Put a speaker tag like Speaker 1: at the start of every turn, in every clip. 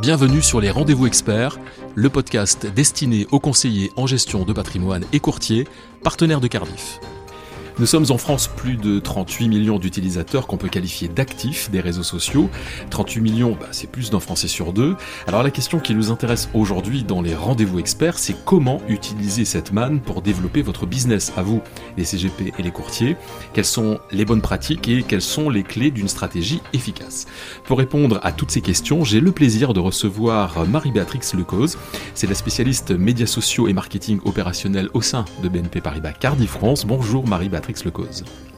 Speaker 1: Bienvenue sur les Rendez-vous Experts, le podcast destiné aux conseillers en gestion de patrimoine et courtiers, partenaires de Cardiff. Nous sommes en France plus de 38 millions d'utilisateurs qu'on peut qualifier d'actifs des réseaux sociaux. 38 millions, bah, c'est plus d'un Français sur deux. Alors la question qui nous intéresse aujourd'hui dans les rendez-vous experts, c'est comment utiliser cette manne pour développer votre business à vous, les CGP et les courtiers? Quelles sont les bonnes pratiques et quelles sont les clés d'une stratégie efficace? Pour répondre à toutes ces questions, j'ai le plaisir de recevoir Marie-Béatrix Lecause. C'est la spécialiste médias sociaux et marketing opérationnel au sein de BNP Paribas Cardiff France. Bonjour Marie-Béatrix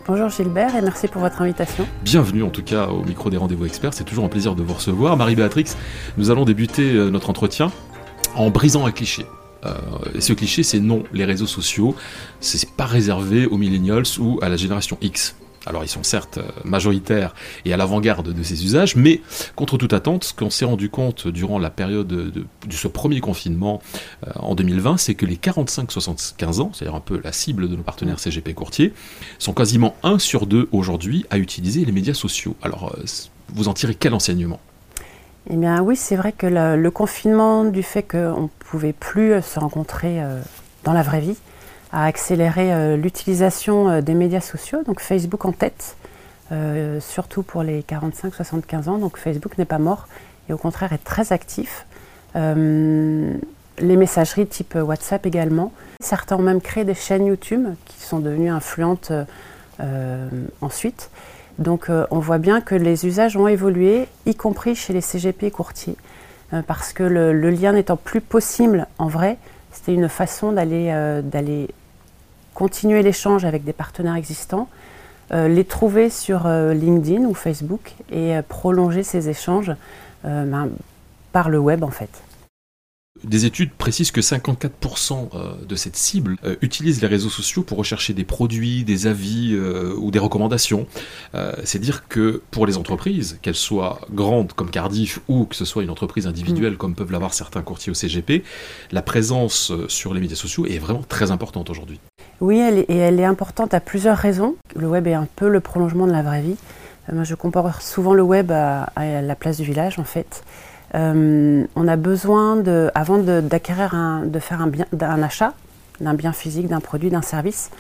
Speaker 2: Bonjour Gilbert et merci pour votre invitation.
Speaker 1: Bienvenue en tout cas au micro des rendez-vous experts, c'est toujours un plaisir de vous recevoir. Marie-Béatrix, nous allons débuter euh, notre entretien en brisant un cliché. Euh, et ce cliché, c'est non, les réseaux sociaux, c'est pas réservé aux millennials ou à la génération X. Alors ils sont certes euh, majoritaires et à l'avant-garde de ces usages, mais contre toute attente, ce qu'on s'est rendu compte durant la période de, ce premier confinement euh, en 2020, c'est que les 45-75 ans, c'est-à-dire un peu la cible de nos partenaires CGP courtiers, sont quasiment un sur deux aujourd'hui à utiliser les médias sociaux. Alors euh, vous en tirez quel enseignement?
Speaker 2: Eh bien oui, c'est vrai que le, confinement, du fait qu'on ne pouvait plus se rencontrer dans la vraie vie, a accéléré euh, l'utilisation euh, des médias sociaux, donc Facebook en tête, euh, surtout pour les 45-75 ans. Donc Facebook n'est pas mort et au contraire est très actif. les messageries type WhatsApp également. Certains ont même créé des chaînes YouTube qui sont devenues influentes ensuite. Donc on voit bien que les usages ont évolué, y compris chez les CGP courtiers, parce que le, le lien n'étant plus possible en vrai, c'était une façon d'aller continuer l'échange avec des partenaires existants, euh, les trouver sur euh, LinkedIn ou Facebook et euh, prolonger ces échanges ben, par le web en fait.
Speaker 1: Des études précisent que 54% de cette cible utilisent les réseaux sociaux pour rechercher des produits, des avis ou des recommandations. C'est dire que pour les entreprises, qu'elles soient grandes comme Cardiff ou que ce soit une entreprise individuelle mm. comme peuvent l'avoir certains courtiers au CGP, la présence sur les médias sociaux est vraiment très importante aujourd'hui.
Speaker 2: Oui, et elle est importante à plusieurs raisons. Le web est un peu le prolongement de la vraie vie. Euh, moi, je compare souvent le web à, la place du village, en fait. Euh, on a besoin, de, avant d'acquérir, de faire un, bien, achat d'un bien physique, d'un produit, d'un service,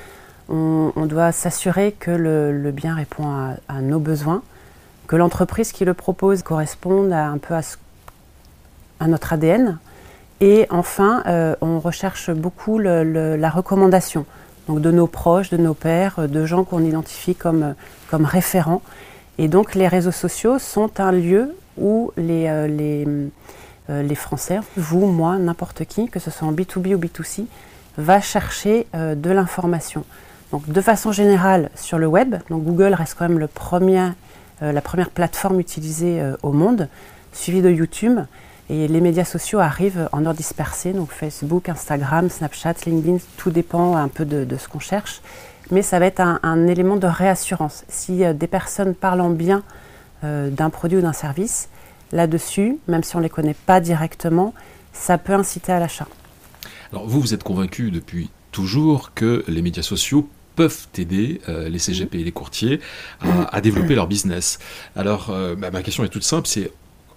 Speaker 2: on, doit s'assurer que le, bien répond à, nos besoins, que l'entreprise qui le propose corresponde un peu à, à notre ADN. Et enfin, euh, on recherche beaucoup la recommandation de nos proches, de nos pères, euh, de gens qu'on identifie comme, euh, comme référents. Et donc les réseaux sociaux sont un lieu où les, euh, les, les Français, vous, moi, n'importe qui, que ce soit en B2B ou B2C, va chercher de l'information. Donc de façon générale sur le web, donc Google reste quand même le premier, la première plateforme utilisée au monde, suivi de YouTube. Et les médias sociaux arrivent en ordre dispersé, donc Facebook, Instagram, Snapchat, LinkedIn, tout dépend un peu de, ce qu'on cherche. Mais ça va être un, élément de réassurance. Si euh, des personnes parlent en bien euh, d'un produit ou d'un service, là-dessus, même si on ne les connaît pas directement, ça peut inciter à l'achat.
Speaker 1: Alors vous, vous êtes convaincu depuis toujours que les médias sociaux peuvent aider euh, les CGP et les courtiers à, développer leur business. Alors bah, ma question est toute simple, c'est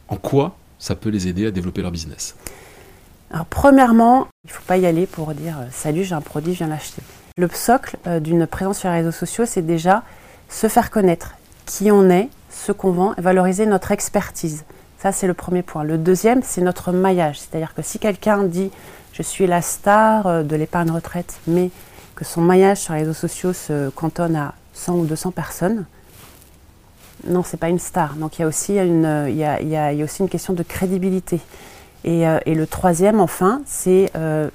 Speaker 1: en quoi ça peut les aider à développer leur business
Speaker 2: Alors premièrement, il ne faut pas y aller pour dire euh, salut, j'ai un produit, viens l'acheter. Le socle euh, d'une présence sur les réseaux sociaux, c'est déjà se faire connaître qui on est, ce qu'on vend, et valoriser notre expertise. Ça, c'est le premier point. Le deuxième, c'est notre maillage. C'est-à-dire que si quelqu'un dit je suis la star euh, de l'épargne retraite, mais que son maillage sur les réseaux sociaux se cantonne à 100 ou 200 personnes, non, c'est pas une star. Donc il y a aussi une, il y a, il y a, aussi une question de crédibilité. Et, euh, le troisième, enfin, c'est euh,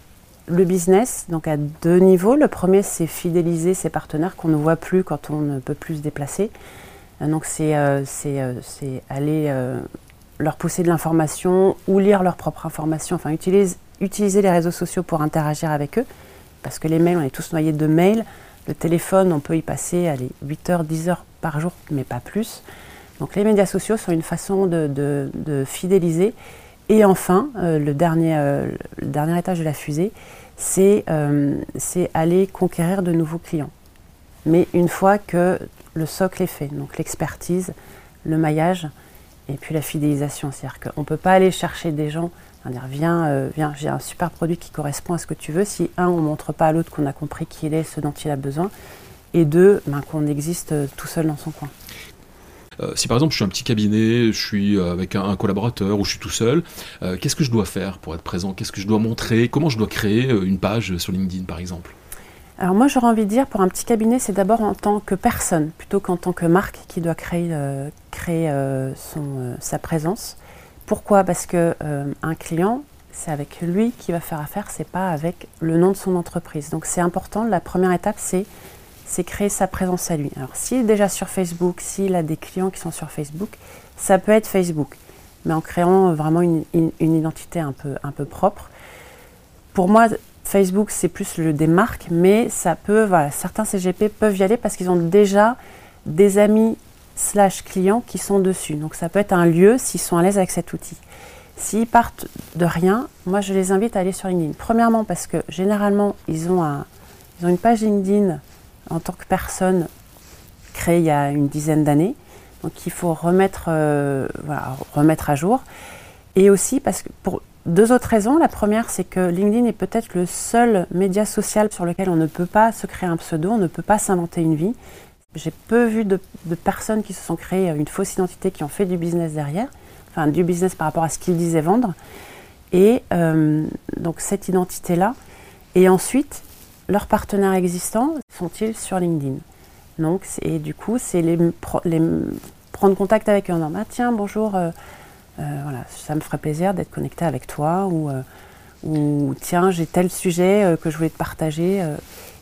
Speaker 2: le business, donc à deux niveaux. Le premier, c'est fidéliser ses partenaires qu'on ne voit plus quand on ne peut plus se déplacer. Euh, donc c'est aller leur pousser de l'information ou lire leur propre information, enfin utiliser, utiliser les réseaux sociaux pour interagir avec eux, parce que les mails, on est tous noyés de mails. Le téléphone, on peut y passer allez, 8 heures, 10 heures par jour, mais pas plus. Donc les médias sociaux sont une façon de, fidéliser. Et enfin, euh, le, dernier, euh, le dernier étage de la fusée, euh, c'est aller conquérir de nouveaux clients. Mais une fois que le socle est fait, donc l'expertise, le maillage et puis la fidélisation. C'est-à-dire qu'on ne peut pas aller chercher des gens, dire viens, euh, viens j'ai un super produit qui correspond à ce que tu veux, si un, on ne montre pas à l'autre qu'on a compris qui il est, ce dont il a besoin, et deux, ben, qu'on existe euh, tout seul dans son coin.
Speaker 1: Euh, si par exemple je suis un petit cabinet, je suis avec un, collaborateur ou je suis tout seul, qu'est-ce que je dois faire pour être présent? Qu'est-ce que je dois montrer? Comment je dois créer une page sur LinkedIn par exemple?
Speaker 2: Alors moi j'aurais envie de dire pour un petit cabinet c'est d'abord en tant que personne plutôt qu'en tant que marque qui doit créer, créer son, sa présence. Pourquoi? Parce que un client c'est avec lui qui va faire affaire, c'est pas avec le nom de son entreprise. Donc c'est important. La première étape, c'est créer sa présence à lui. Alors s'il est déjà sur Facebook, s'il a des clients qui sont sur Facebook, ça peut être Facebook, mais en créant vraiment une, identité un peu, propre. Pour moi, Facebook, c'est plus le des marques, mais ça peut, certains CGP peuvent y aller parce qu'ils ont déjà des amis slash clients qui sont dessus. Donc ça peut être un lieu s'ils sont à l'aise avec cet outil. S'ils partent de rien, moi je les invite à aller sur LinkedIn. Premièrement parce que généralement ils ont, une page LinkedIn en tant que personne créée il y a une dizaine d'années. Donc il faut euh, remettre à jour. Et aussi parce que pour deux autres raisons. La première, c'est que LinkedIn est peut-être le seul média social sur lequel on ne peut pas se créer un pseudo, on ne peut pas s'inventer une vie. J'ai peu vu de, personnes qui se sont créées une fausse identité, qui ont fait du business derrière du business par rapport à ce qu'ils disaient vendre. Et euh, donc cette identité-là. Et ensuite, leurs partenaires existants sont-ils sur LinkedIn? Donc, Et du coup, c'est les, prendre contact avec eux en disant ah, Tiens, bonjour, euh, euh, voilà, ça me ferait plaisir d'être connecté avec toi. Ou, ou Tiens, j'ai tel sujet que je voulais te partager.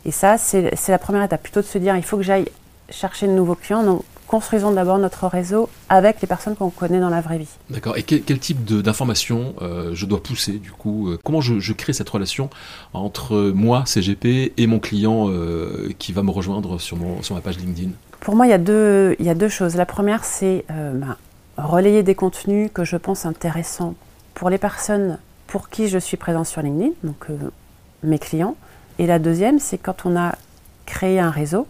Speaker 2: et ça, c'est la première étape. Plutôt de se dire Il faut que j'aille chercher de nouveaux clients. Donc, construisons d'abord notre réseau avec les personnes qu'on connaît dans la vraie vie.
Speaker 1: D'accord. Et quel, type d'informations euh, je dois pousser du coup euh, Comment je, crée cette relation entre moi, CGP, et mon client euh, qui va me rejoindre sur, mon, sur ma page LinkedIn?
Speaker 2: Pour moi, il y, a deux, il y a deux choses. La première, c'est ben, relayer des contenus que je pense intéressants pour les personnes pour qui je suis présent sur LinkedIn, donc mes clients. Et la deuxième, c'est quand on a créé un réseau,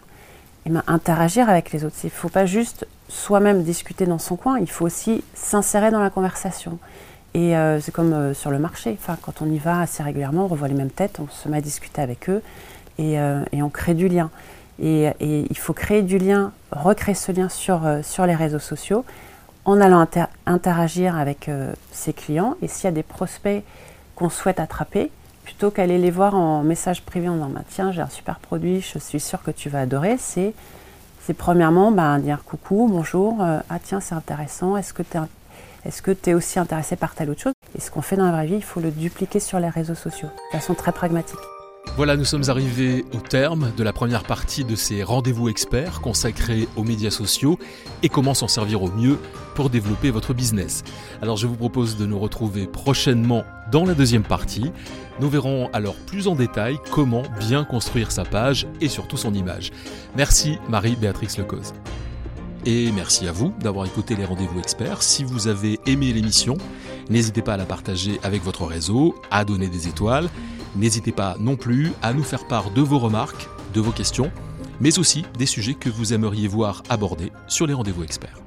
Speaker 2: interagir avec les autres. Il ne faut pas juste soi-même discuter dans son coin, il faut aussi s'insérer dans la conversation. Et euh, c'est comme euh, sur le marché, enfin, quand on y va assez régulièrement, on revoit les mêmes têtes, on se met à discuter avec eux et, euh, on crée du lien. Et, il faut créer du lien, recréer ce lien sur les réseaux sociaux en allant interagir avec ses clients. Et s'il y a des prospects qu'on souhaite attraper, plutôt qu'aller les voir en message privé en disant bah, tiens j'ai un super produit, je suis sûre que tu vas adorer, c'est c'est premièrement bah, dire coucou, bonjour, euh, ah tiens c'est intéressant, est-ce que tu es, est-ce que es aussi intéressé par telle autre chose? Et ce qu'on fait dans la vraie vie, il faut le dupliquer sur les réseaux sociaux, de façon très pragmatique.
Speaker 1: Voilà, nous sommes arrivés au terme de la première partie de ces rendez-vous experts consacrés aux médias sociaux et comment s'en servir au mieux pour développer votre business. Alors je vous propose de nous retrouver prochainement dans la deuxième partie. Nous verrons alors plus en détail comment bien construire sa page et surtout son image. Merci Marie-Béatrix Lecause. Et merci à vous d'avoir écouté les rendez-vous experts. Si vous avez aimé l'émission, n'hésitez pas à la partager avec votre réseau, à donner des étoiles N'hésitez pas non plus à nous faire part de vos remarques, de vos questions, mais aussi des sujets que vous aimeriez voir abordés sur les rendez-vous experts.